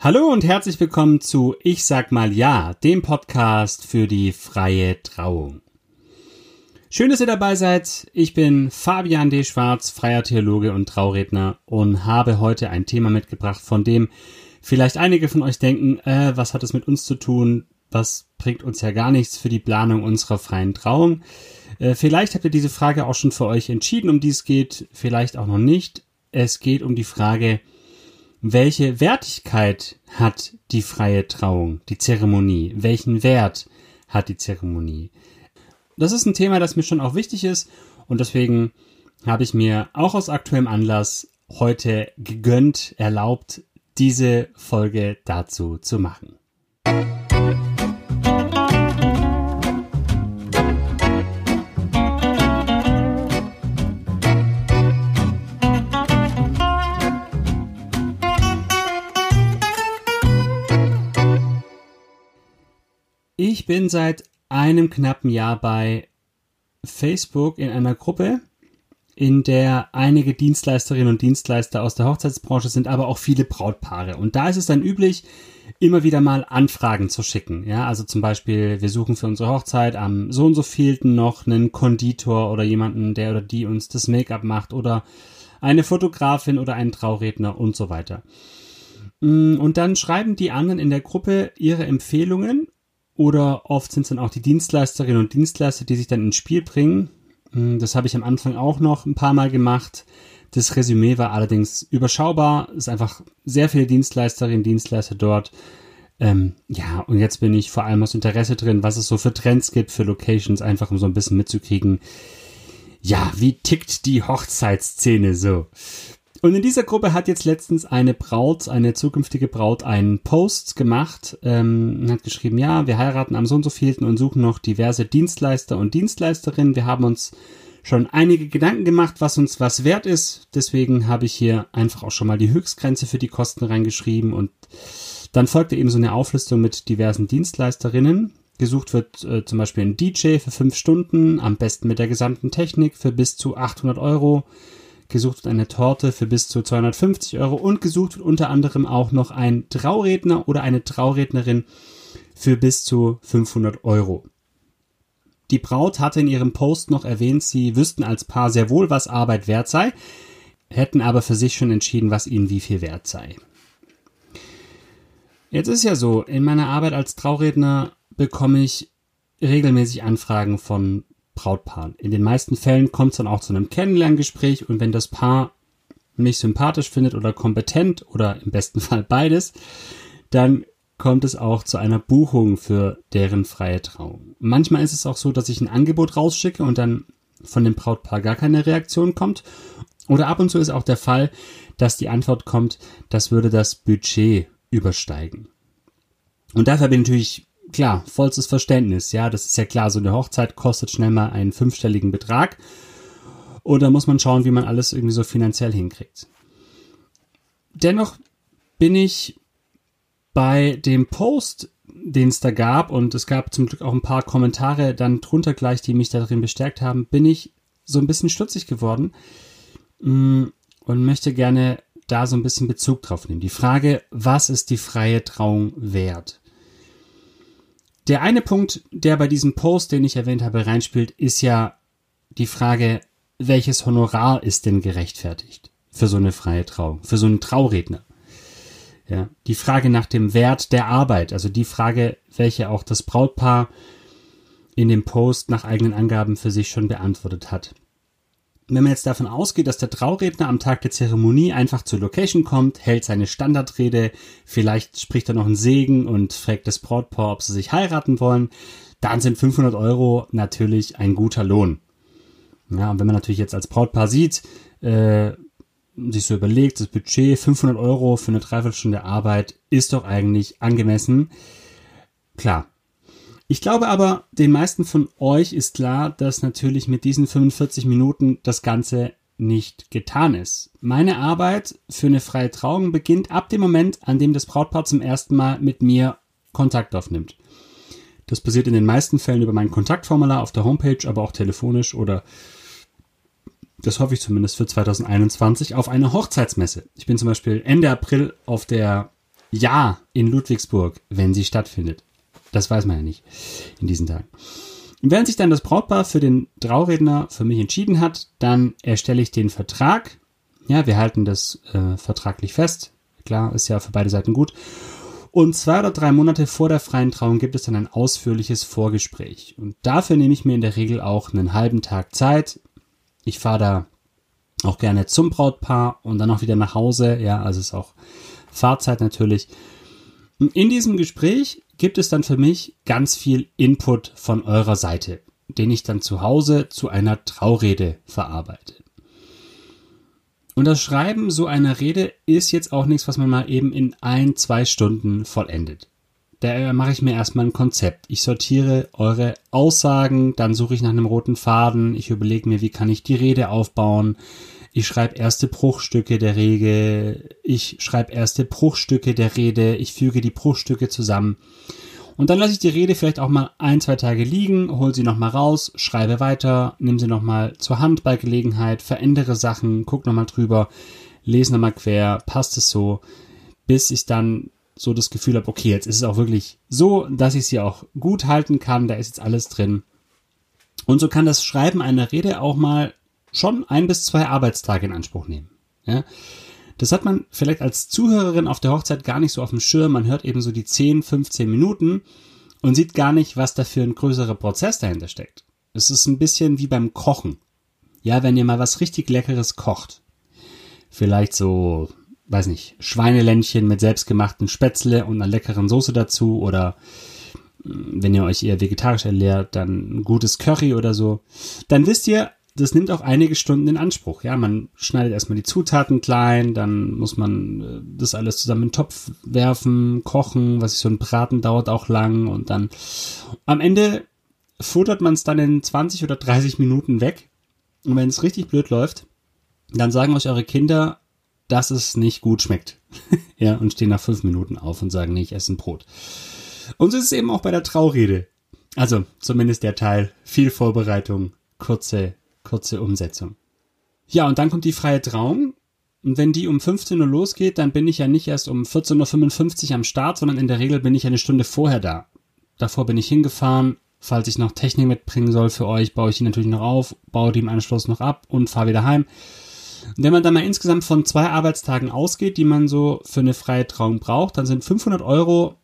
Hallo und herzlich willkommen zu Ich sag mal ja, dem Podcast für die freie Trauung. Schön, dass ihr dabei seid. Ich bin Fabian D. Schwarz, freier Theologe und Trauredner und habe heute ein Thema mitgebracht, von dem vielleicht einige von euch denken, äh, was hat es mit uns zu tun? Was bringt uns ja gar nichts für die Planung unserer freien Trauung? Äh, vielleicht habt ihr diese Frage auch schon für euch entschieden, um die es geht, vielleicht auch noch nicht. Es geht um die Frage, welche Wertigkeit hat die freie Trauung, die Zeremonie? Welchen Wert hat die Zeremonie? Das ist ein Thema, das mir schon auch wichtig ist und deswegen habe ich mir auch aus aktuellem Anlass heute gegönnt, erlaubt, diese Folge dazu zu machen. Ich bin seit einem knappen Jahr bei Facebook in einer Gruppe, in der einige Dienstleisterinnen und Dienstleister aus der Hochzeitsbranche sind, aber auch viele Brautpaare. Und da ist es dann üblich, immer wieder mal Anfragen zu schicken. Ja, also zum Beispiel, wir suchen für unsere Hochzeit am so und so vielten noch einen Konditor oder jemanden, der oder die uns das Make-up macht oder eine Fotografin oder einen Trauredner und so weiter. Mm, und dann schreiben die anderen in der Gruppe ihre Empfehlungen oder oft sind es dann auch die Dienstleisterinnen und Dienstleister, die sich dann ins Spiel bringen. Hm, das habe ich am Anfang auch noch ein paar Mal gemacht. Das Resümee war allerdings überschaubar. Es ist einfach sehr viele Dienstleisterinnen und Dienstleister dort. Ähm, ja, und jetzt bin ich vor allem aus Interesse drin, was es so für Trends gibt, für Locations, einfach um so ein bisschen mitzukriegen. Ja, wie tickt die Hochzeitsszene so? Und in dieser Gruppe hat jetzt letztens eine Braut, eine zukünftige Braut, einen Post gemacht, ähm, hat geschrieben, ja, wir heiraten am so und so vielten und suchen noch diverse Dienstleister und Dienstleisterinnen. Wir haben uns schon einige Gedanken gemacht, was uns was wert ist. Deswegen habe ich hier einfach auch schon mal die Höchstgrenze für die Kosten reingeschrieben und dann folgte eben so eine Auflistung mit diversen Dienstleisterinnen. Gesucht wird äh, zum Beispiel ein DJ für fünf Stunden, am besten mit der gesamten Technik für bis zu 800 Euro gesucht wird eine Torte für bis zu 250 Euro und gesucht wird unter anderem auch noch ein Trauredner oder eine Traurednerin für bis zu 500 Euro. Die Braut hatte in ihrem Post noch erwähnt, sie wüssten als Paar sehr wohl, was Arbeit wert sei, hätten aber für sich schon entschieden, was ihnen wie viel wert sei. Jetzt ist ja so, in meiner Arbeit als Trauredner bekomme ich regelmäßig Anfragen von Brautpaar. In den meisten Fällen kommt es dann auch zu einem Kennenlerngespräch und wenn das Paar mich sympathisch findet oder kompetent oder im besten Fall beides, dann kommt es auch zu einer Buchung für deren freie Trauung. Manchmal ist es auch so, dass ich ein Angebot rausschicke und dann von dem Brautpaar gar keine Reaktion kommt. Oder ab und zu ist auch der Fall, dass die Antwort kommt, das würde das Budget übersteigen. Und dafür bin ich natürlich klar, vollstes Verständnis. Ja, das ist ja klar, so eine Hochzeit kostet schnell mal einen fünfstelligen Betrag. Und da muss man schauen, wie man alles irgendwie so finanziell hinkriegt. Dennoch bin ich bei dem Post, den es da gab, und es gab zum Glück auch ein paar Kommentare dann drunter gleich, die mich darin bestärkt haben, bin ich so ein bisschen stutzig geworden mm, und möchte gerne da so ein bisschen Bezug drauf nehmen. Die Frage, was ist die freie Trauung wert? Der eine Punkt, der bei diesem Post, den ich erwähnt habe, reinspielt, ist ja die Frage, welches Honorar ist denn gerechtfertigt für so eine freie Trauung, für so einen Trauredner? Ja, die Frage nach dem Wert der Arbeit, also die Frage, welche auch das Brautpaar in dem Post nach eigenen Angaben für sich schon beantwortet hat. Wenn man jetzt davon ausgeht, dass der Trauredner am Tag der Zeremonie einfach zur Location kommt, hält seine Standardrede, vielleicht spricht er noch einen Segen und fragt das Brautpaar, ob sie sich heiraten wollen, dann sind 500 Euro natürlich ein guter Lohn. Ja, und wenn man natürlich jetzt als Brautpaar sieht, äh, sich so überlegt, das Budget 500 Euro für eine Dreiviertelstunde Arbeit ist doch eigentlich angemessen. Klar, ich glaube aber, den meisten von euch ist klar, dass natürlich mit diesen 45 Minuten das Ganze nicht getan ist. Meine Arbeit für eine freie Trauung beginnt ab dem Moment, an dem das Brautpaar zum ersten Mal mit mir Kontakt aufnimmt. Das passiert in den meisten Fällen über mein Kontaktformular auf der Homepage, aber auch telefonisch oder das hoffe ich zumindest für 2021 auf eine Hochzeitsmesse. Ich bin zum Beispiel Ende April auf der Ja, in Ludwigsburg, wenn sie stattfindet. Das weiß man ja nicht in diesen Tagen. Und während sich dann das Brautpaar für den Trauredner für mich entschieden hat, dann erstelle ich den Vertrag. Ja, wir halten das äh, vertraglich fest. Klar, ist ja für beide Seiten gut. Und zwei oder drei Monate vor der freien Trauung gibt es dann ein ausführliches Vorgespräch. Und dafür nehme ich mir in der Regel auch einen halben Tag Zeit. Ich fahre da auch gerne zum Brautpaar und dann auch wieder nach Hause. Ja, also ist auch Fahrzeit natürlich. In diesem Gespräch gibt es dann für mich ganz viel Input von eurer Seite, den ich dann zu Hause zu einer Traurede verarbeite. Und das Schreiben so einer Rede ist jetzt auch nichts, was man mal eben in ein, zwei Stunden vollendet. Da mache ich mir erstmal ein Konzept. Ich sortiere eure Aussagen, dann suche ich nach einem roten Faden, ich überlege mir, wie kann ich die Rede aufbauen, ich schreibe erste Bruchstücke der Rede, ich schreibe erste Bruchstücke der Rede, ich füge die Bruchstücke zusammen. Und dann lasse ich die Rede vielleicht auch mal ein, zwei Tage liegen, hole sie nochmal raus, schreibe weiter, nehme sie nochmal zur Hand bei Gelegenheit, verändere Sachen, guck nochmal drüber, lese nochmal quer, passt es so, bis ich dann so das Gefühl habe, okay, jetzt ist es auch wirklich so, dass ich sie auch gut halten kann, da ist jetzt alles drin. Und so kann das Schreiben einer Rede auch mal schon ein bis zwei Arbeitstage in Anspruch nehmen. Ja? Das hat man vielleicht als Zuhörerin auf der Hochzeit gar nicht so auf dem Schirm. Man hört eben so die 10, 15 Minuten und sieht gar nicht, was da für ein größerer Prozess dahinter steckt. Es ist ein bisschen wie beim Kochen. Ja, wenn ihr mal was richtig Leckeres kocht. Vielleicht so, weiß nicht, Schweineländchen mit selbstgemachten Spätzle und einer leckeren Soße dazu oder mm, wenn ihr euch eher vegetarisch ernährt, dann ein gutes Curry oder so. Dann wisst ihr, das nimmt auch einige Stunden in Anspruch. Ja, man schneidet erstmal die Zutaten klein, dann muss man äh, das alles zusammen in den Topf werfen, kochen, was ist so ein Braten dauert auch lang und dann am Ende futtert man es dann in 20 oder 30 Minuten weg. Und wenn es richtig blöd läuft, dann sagen euch eure Kinder, dass es nicht gut schmeckt. ja, und stehen nach fünf Minuten auf und sagen, nee, ich esse ein Brot. Und so ist es eben auch bei der Traurede. Also, zumindest der Teil. Viel Vorbereitung, kurze kurze Umsetzung. Ja, und dann kommt die freie Trauung. Und wenn die um 15 Uhr losgeht, dann bin ich ja nicht erst um 14.55 Uhr am Start, sondern in der Regel bin ich eine Stunde vorher da. Davor bin ich hingefahren. Falls ich noch Technik mitbringen soll für euch, baue ich die natürlich noch auf, baue die im Anschluss noch ab und fahre wieder heim. Und wenn man dann mal insgesamt von zwei Arbeitstagen ausgeht, die man so für eine freie Trauung braucht, dann sind 500 Euro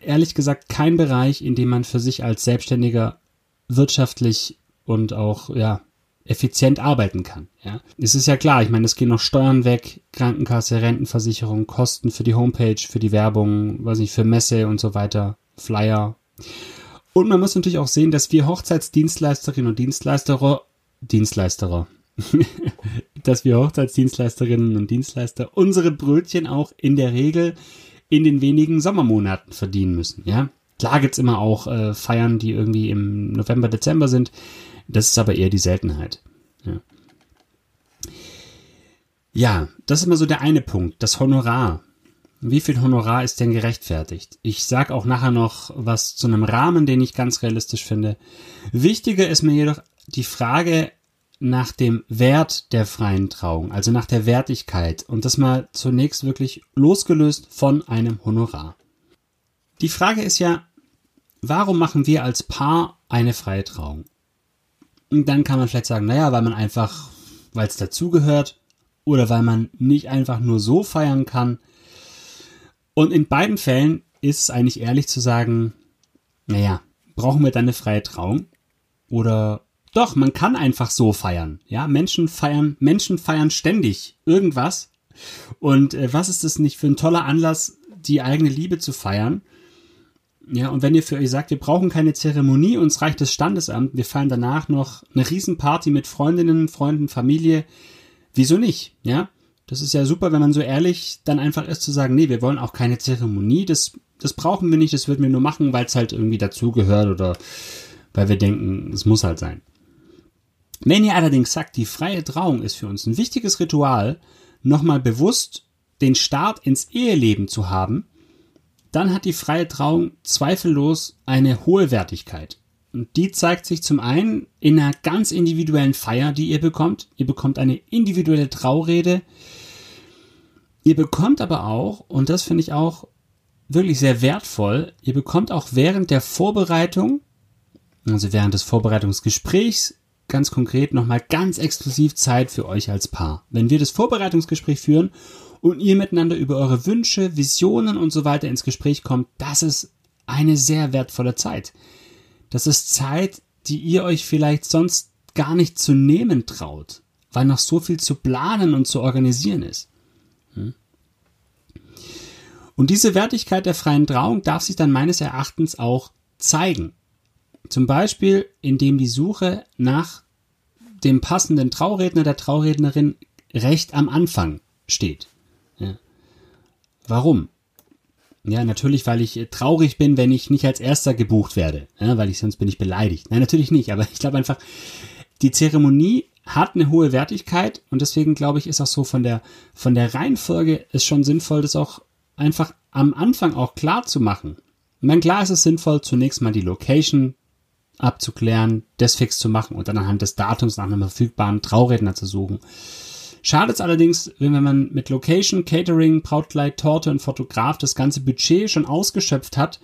ehrlich gesagt kein Bereich, in dem man für sich als Selbstständiger wirtschaftlich und auch, ja, effizient arbeiten kann. Ja, es ist ja klar. Ich meine, es gehen noch Steuern weg, Krankenkasse, Rentenversicherung, Kosten für die Homepage, für die Werbung, weiß nicht, für Messe und so weiter, Flyer. Und man muss natürlich auch sehen, dass wir Hochzeitsdienstleisterinnen und Dienstleisterer, Dienstleisterer, dass wir Hochzeitsdienstleisterinnen und Dienstleister unsere Brötchen auch in der Regel in den wenigen Sommermonaten verdienen müssen. Ja, klar gibt's immer auch äh, Feiern, die irgendwie im November, Dezember sind. Das ist aber eher die Seltenheit. Ja. ja, das ist immer so der eine Punkt, das Honorar. Wie viel Honorar ist denn gerechtfertigt? Ich sag auch nachher noch was zu einem Rahmen, den ich ganz realistisch finde. Wichtiger ist mir jedoch die Frage nach dem Wert der freien Trauung, also nach der Wertigkeit und das mal zunächst wirklich losgelöst von einem Honorar. Die Frage ist ja, warum machen wir als Paar eine freie Trauung? Und dann kann man vielleicht sagen, naja, weil man einfach, weil es dazugehört oder weil man nicht einfach nur so feiern kann. Und in beiden Fällen ist es eigentlich ehrlich zu sagen, naja, brauchen wir dann eine freie Trauung? Oder doch, man kann einfach so feiern. Ja, Menschen feiern, Menschen feiern ständig irgendwas. Und äh, was ist das nicht für ein toller Anlass, die eigene Liebe zu feiern? Ja, und wenn ihr für euch sagt, wir brauchen keine Zeremonie, uns reicht das Standesamt, wir feiern danach noch eine Riesenparty mit Freundinnen, Freunden, Familie, wieso nicht? Ja, das ist ja super, wenn man so ehrlich dann einfach ist zu sagen, nee, wir wollen auch keine Zeremonie, das, das brauchen wir nicht, das würden wir nur machen, weil es halt irgendwie dazugehört oder weil wir denken, es muss halt sein. Wenn ihr allerdings sagt, die freie Trauung ist für uns ein wichtiges Ritual, nochmal bewusst den Start ins Eheleben zu haben, dann hat die freie Trauung zweifellos eine hohe Wertigkeit. Und die zeigt sich zum einen in einer ganz individuellen Feier, die ihr bekommt. Ihr bekommt eine individuelle Traurede. Ihr bekommt aber auch, und das finde ich auch wirklich sehr wertvoll, ihr bekommt auch während der Vorbereitung, also während des Vorbereitungsgesprächs, ganz konkret nochmal ganz exklusiv Zeit für euch als Paar. Wenn wir das Vorbereitungsgespräch führen und ihr miteinander über eure Wünsche, Visionen und so weiter ins Gespräch kommt, das ist eine sehr wertvolle Zeit. Das ist Zeit, die ihr euch vielleicht sonst gar nicht zu nehmen traut, weil noch so viel zu planen und zu organisieren ist. Hm? Und diese Wertigkeit der freien Trauung darf sich dann meines Erachtens auch zeigen. Zum Beispiel, indem die Suche nach dem passenden Trauredner, der Traurednerin recht am Anfang steht. Warum? Ja, natürlich, weil ich traurig bin, wenn ich nicht als erster gebucht werde, ja, weil ich sonst bin ich beleidigt. Nein, natürlich nicht, aber ich glaube einfach, die Zeremonie hat eine hohe Wertigkeit und deswegen glaube ich, ist auch so von der von der Reihenfolge ist schon sinnvoll, das auch einfach am Anfang auch klar zu machen. Ich meine, klar ist es sinnvoll, zunächst mal die Location abzuklären, das fix zu machen und dann anhand des Datums nach einem verfügbaren Trauredner zu suchen. Schade ist allerdings, wenn man mit Location, Catering, Brautkleid, Torte und Fotograf das ganze Budget schon ausgeschöpft hat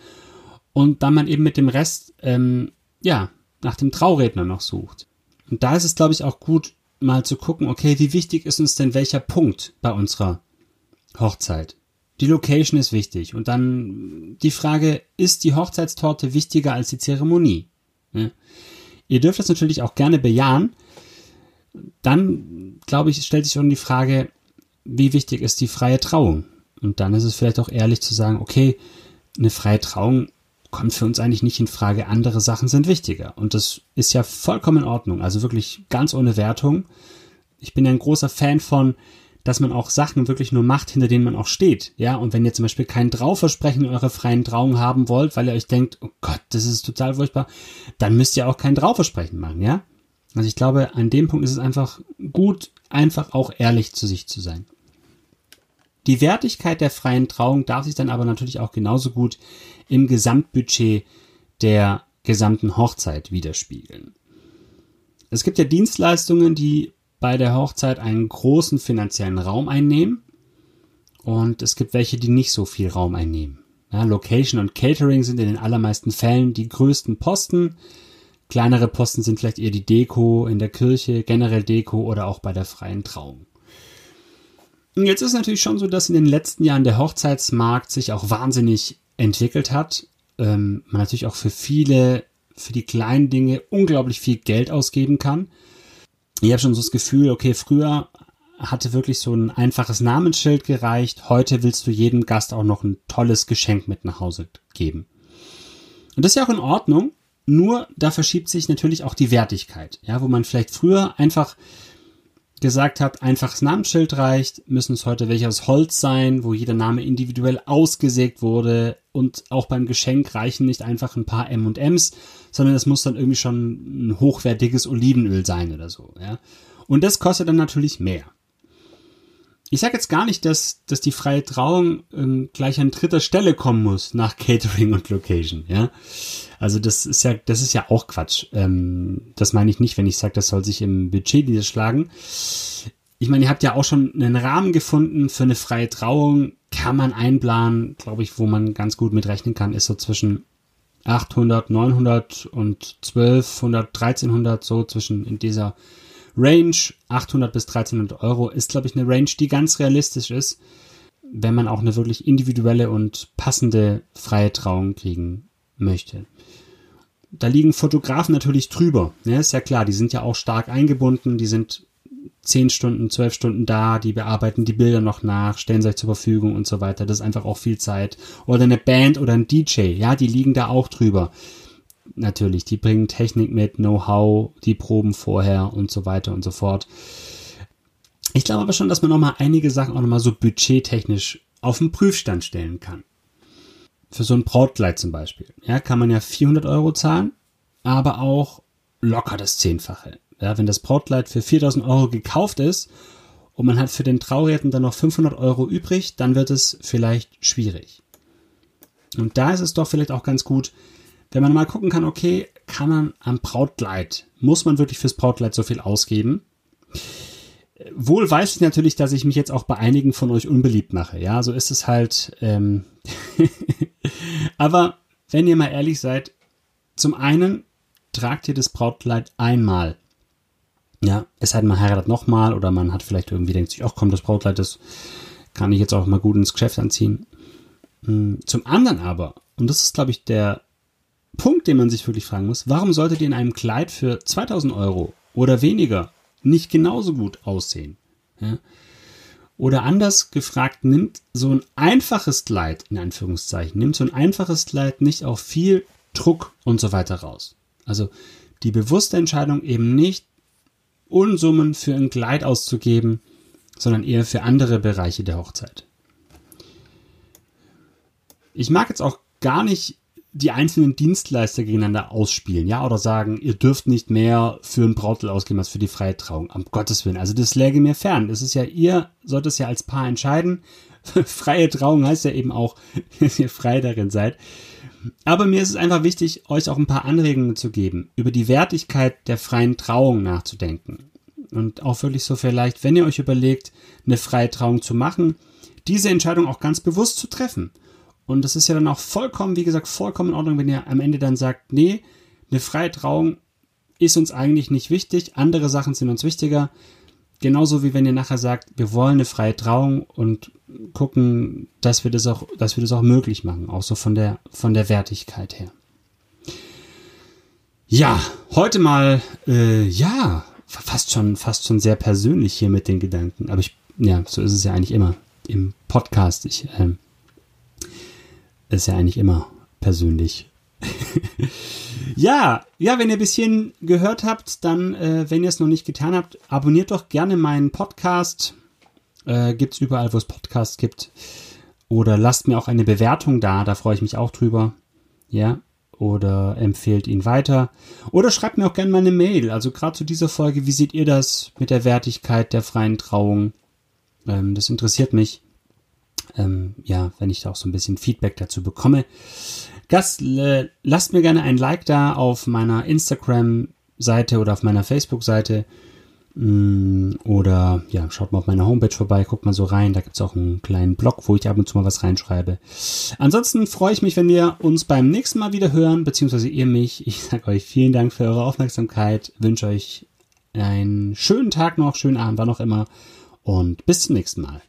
und dann man eben mit dem Rest, ähm, ja, nach dem Trauredner noch sucht. Und da ist es, glaube ich, auch gut, mal zu gucken, okay, wie wichtig ist uns denn welcher Punkt bei unserer Hochzeit? Die Location ist wichtig. Und dann die Frage, ist die Hochzeitstorte wichtiger als die Zeremonie? Ja. Ihr dürft das natürlich auch gerne bejahen. Dann, glaube ich, stellt sich schon die Frage, wie wichtig ist die freie Trauung? Und dann ist es vielleicht auch ehrlich zu sagen, okay, eine freie Trauung kommt für uns eigentlich nicht in Frage. Andere Sachen sind wichtiger. Und das ist ja vollkommen in Ordnung. Also wirklich ganz ohne Wertung. Ich bin ja ein großer Fan von, dass man auch Sachen wirklich nur macht, hinter denen man auch steht. Ja, und wenn ihr zum Beispiel kein Trauversprechen in eurer freien Trauung haben wollt, weil ihr euch denkt, oh Gott, das ist total furchtbar, dann müsst ihr auch kein Trauversprechen machen, ja? Also ich glaube, an dem Punkt ist es einfach gut, einfach auch ehrlich zu sich zu sein. Die Wertigkeit der freien Trauung darf sich dann aber natürlich auch genauso gut im Gesamtbudget der gesamten Hochzeit widerspiegeln. Es gibt ja Dienstleistungen, die bei der Hochzeit einen großen finanziellen Raum einnehmen und es gibt welche, die nicht so viel Raum einnehmen. Ja, Location und Catering sind in den allermeisten Fällen die größten Posten. Kleinere Posten sind vielleicht eher die Deko in der Kirche, generell Deko oder auch bei der freien Trauung. Und jetzt ist es natürlich schon so, dass in den letzten Jahren der Hochzeitsmarkt sich auch wahnsinnig entwickelt hat. Ähm, man natürlich auch für viele, für die kleinen Dinge unglaublich viel Geld ausgeben kann ich habe schon so das Gefühl, okay, früher hatte wirklich so ein einfaches Namensschild gereicht. Heute willst du jedem Gast auch noch ein tolles Geschenk mit nach Hause geben. Und das ist ja auch in Ordnung. Nur da verschiebt sich natürlich auch die Wertigkeit. Ja, wo man vielleicht früher einfach gesagt hat, einfaches Namensschild reicht, müssen es heute welche aus Holz sein, wo jeder Name individuell ausgesägt wurde und auch beim Geschenk reichen nicht einfach ein paar M&Ms, sondern es muss dann irgendwie schon ein hochwertiges Olivenöl sein oder so, ja. Und das kostet dann natürlich mehr. Ich sage jetzt gar nicht, dass, dass die freie Trauung ähm, gleich an dritter Stelle kommen muss nach Catering und Location, ja. Also das ist ja, das ist ja auch Quatsch. Ähm, das meine ich nicht, wenn ich sage, das soll sich im Budget niederschlagen. Ich meine, ihr habt ja auch schon einen Rahmen gefunden für eine freie Trauung. Kann man einplanen, glaube ich, wo man ganz gut mitrechnen kann, ist so zwischen 800, 900 und 1200, 1300, so zwischen in dieser Range 800 bis 1300 Euro ist, glaube ich, eine Range, die ganz realistisch ist, wenn man auch eine wirklich individuelle und passende freie Trauung kriegen möchte. Da liegen Fotografen natürlich drüber. Ja, ist ja klar, die sind ja auch stark eingebunden, die sind zehn Stunden, zwölf Stunden da, die bearbeiten die Bilder noch nach, stellen sich zur Verfügung und so weiter. Das ist einfach auch viel Zeit. Oder eine Band oder ein DJ, ja, die liegen da auch drüber. Natürlich, die bringen Technik mit, Know-how, die proben vorher und so weiter und so fort. Ich glaube aber schon, dass man nochmal einige Sachen auch nochmal so budgettechnisch auf den Prüfstand stellen kann für so ein Brautkleid zum Beispiel, ja, kann man ja 400 Euro zahlen, aber auch locker das Zehnfache. Ja, wenn das Brautkleid für 4000 Euro gekauft ist und man hat für den Trauredner dann noch 500 Euro übrig, dann wird es vielleicht schwierig. Und da ist es doch vielleicht auch ganz gut, wenn man mal gucken kann, okay, kann man am Brautkleid, muss man wirklich fürs Brautkleid so viel ausgeben? wohl weiß ich natürlich, dass ich mich jetzt auch bei einigen von euch unbeliebt mache. Ja, so ist es halt. Ähm Aber wenn ihr mal ehrlich seid, zum einen tragt ihr das Brautkleid einmal. Ja, es sei man heiratet nochmal oder man hat vielleicht irgendwie denkt sich, ach komm, das Brautkleid, das kann ich jetzt auch mal gut ins Geschäft anziehen. Hm, zum anderen aber, und das ist, glaube ich, der Punkt, den man sich wirklich fragen muss, warum solltet ihr in einem Kleid für 2000 Euro oder weniger nicht genauso gut aussehen? Ja? Oder anders gefragt, nimmt so ein einfaches Kleid, in Anführungszeichen, nimmt so ein einfaches Kleid nicht auch viel Druck und so weiter raus. Also die bewusste Entscheidung eben nicht Unsummen für ein Kleid auszugeben, sondern eher für andere Bereiche der Hochzeit. Ich mag jetzt auch gar nicht die einzelnen Dienstleister gegeneinander ausspielen, ja, oder sagen, ihr dürft nicht mehr für ein Brautel ausgeben als für die freie Trauung. Am Gottes Willen. Also das läge mir fern. Das ist ja, ihr sollt es ja als Paar entscheiden. freie Trauung heißt ja eben auch, dass ihr frei darin seid. Aber mir ist es einfach wichtig, euch auch ein paar Anregungen zu geben, über die Wertigkeit der freien Trauung nachzudenken. Und auch wirklich so vielleicht, wenn ihr euch überlegt, eine freie Trauung zu machen, diese Entscheidung auch ganz bewusst zu treffen. Und das ist ja dann auch vollkommen, wie gesagt, vollkommen in Ordnung, wenn ihr am Ende dann sagt, nee, eine freie Trauung ist uns eigentlich nicht wichtig, andere Sachen sind uns wichtiger. Genauso wie wenn ihr nachher sagt, wir wollen eine freie Trauung und gucken, dass wir das auch, dass wir das auch möglich machen, auch so von der, von der Wertigkeit her. Ja, heute mal, äh, ja, fast schon, fast schon sehr persönlich hier mit den Gedanken. Aber ich, ja, so ist es ja eigentlich immer im Podcast. Ich, äh, ist ja eigentlich immer persönlich. ja, ja, wenn ihr ein bisschen gehört habt, dann, äh, wenn ihr es noch nicht getan habt, abonniert doch gerne meinen Podcast. Äh, es überall, wo es Podcasts gibt. Oder lasst mir auch eine Bewertung da, da freue ich mich auch drüber. Ja. Oder empfehlt ihn weiter. Oder schreibt mir auch gerne mal eine Mail. Also gerade zu dieser Folge, wie seht ihr das mit der Wertigkeit der freien Trauung? Ähm, das interessiert mich. Ähm, ja, wenn ich da auch so ein bisschen Feedback dazu bekomme. Gast, äh, lasst mir gerne ein Like da auf meiner Instagram-Seite oder auf meiner Facebook-Seite. Mm, oder ja, schaut mal auf meiner Homepage vorbei, guckt mal so rein. Da gibt es auch einen kleinen Blog, wo ich ab und zu mal was reinschreibe. Ansonsten freue ich mich, wenn wir uns beim nächsten Mal wieder hören, beziehungsweise ihr mich. Ich sage euch vielen Dank für eure Aufmerksamkeit, wünsche euch einen schönen Tag noch, schönen Abend, wann auch immer und bis zum nächsten Mal.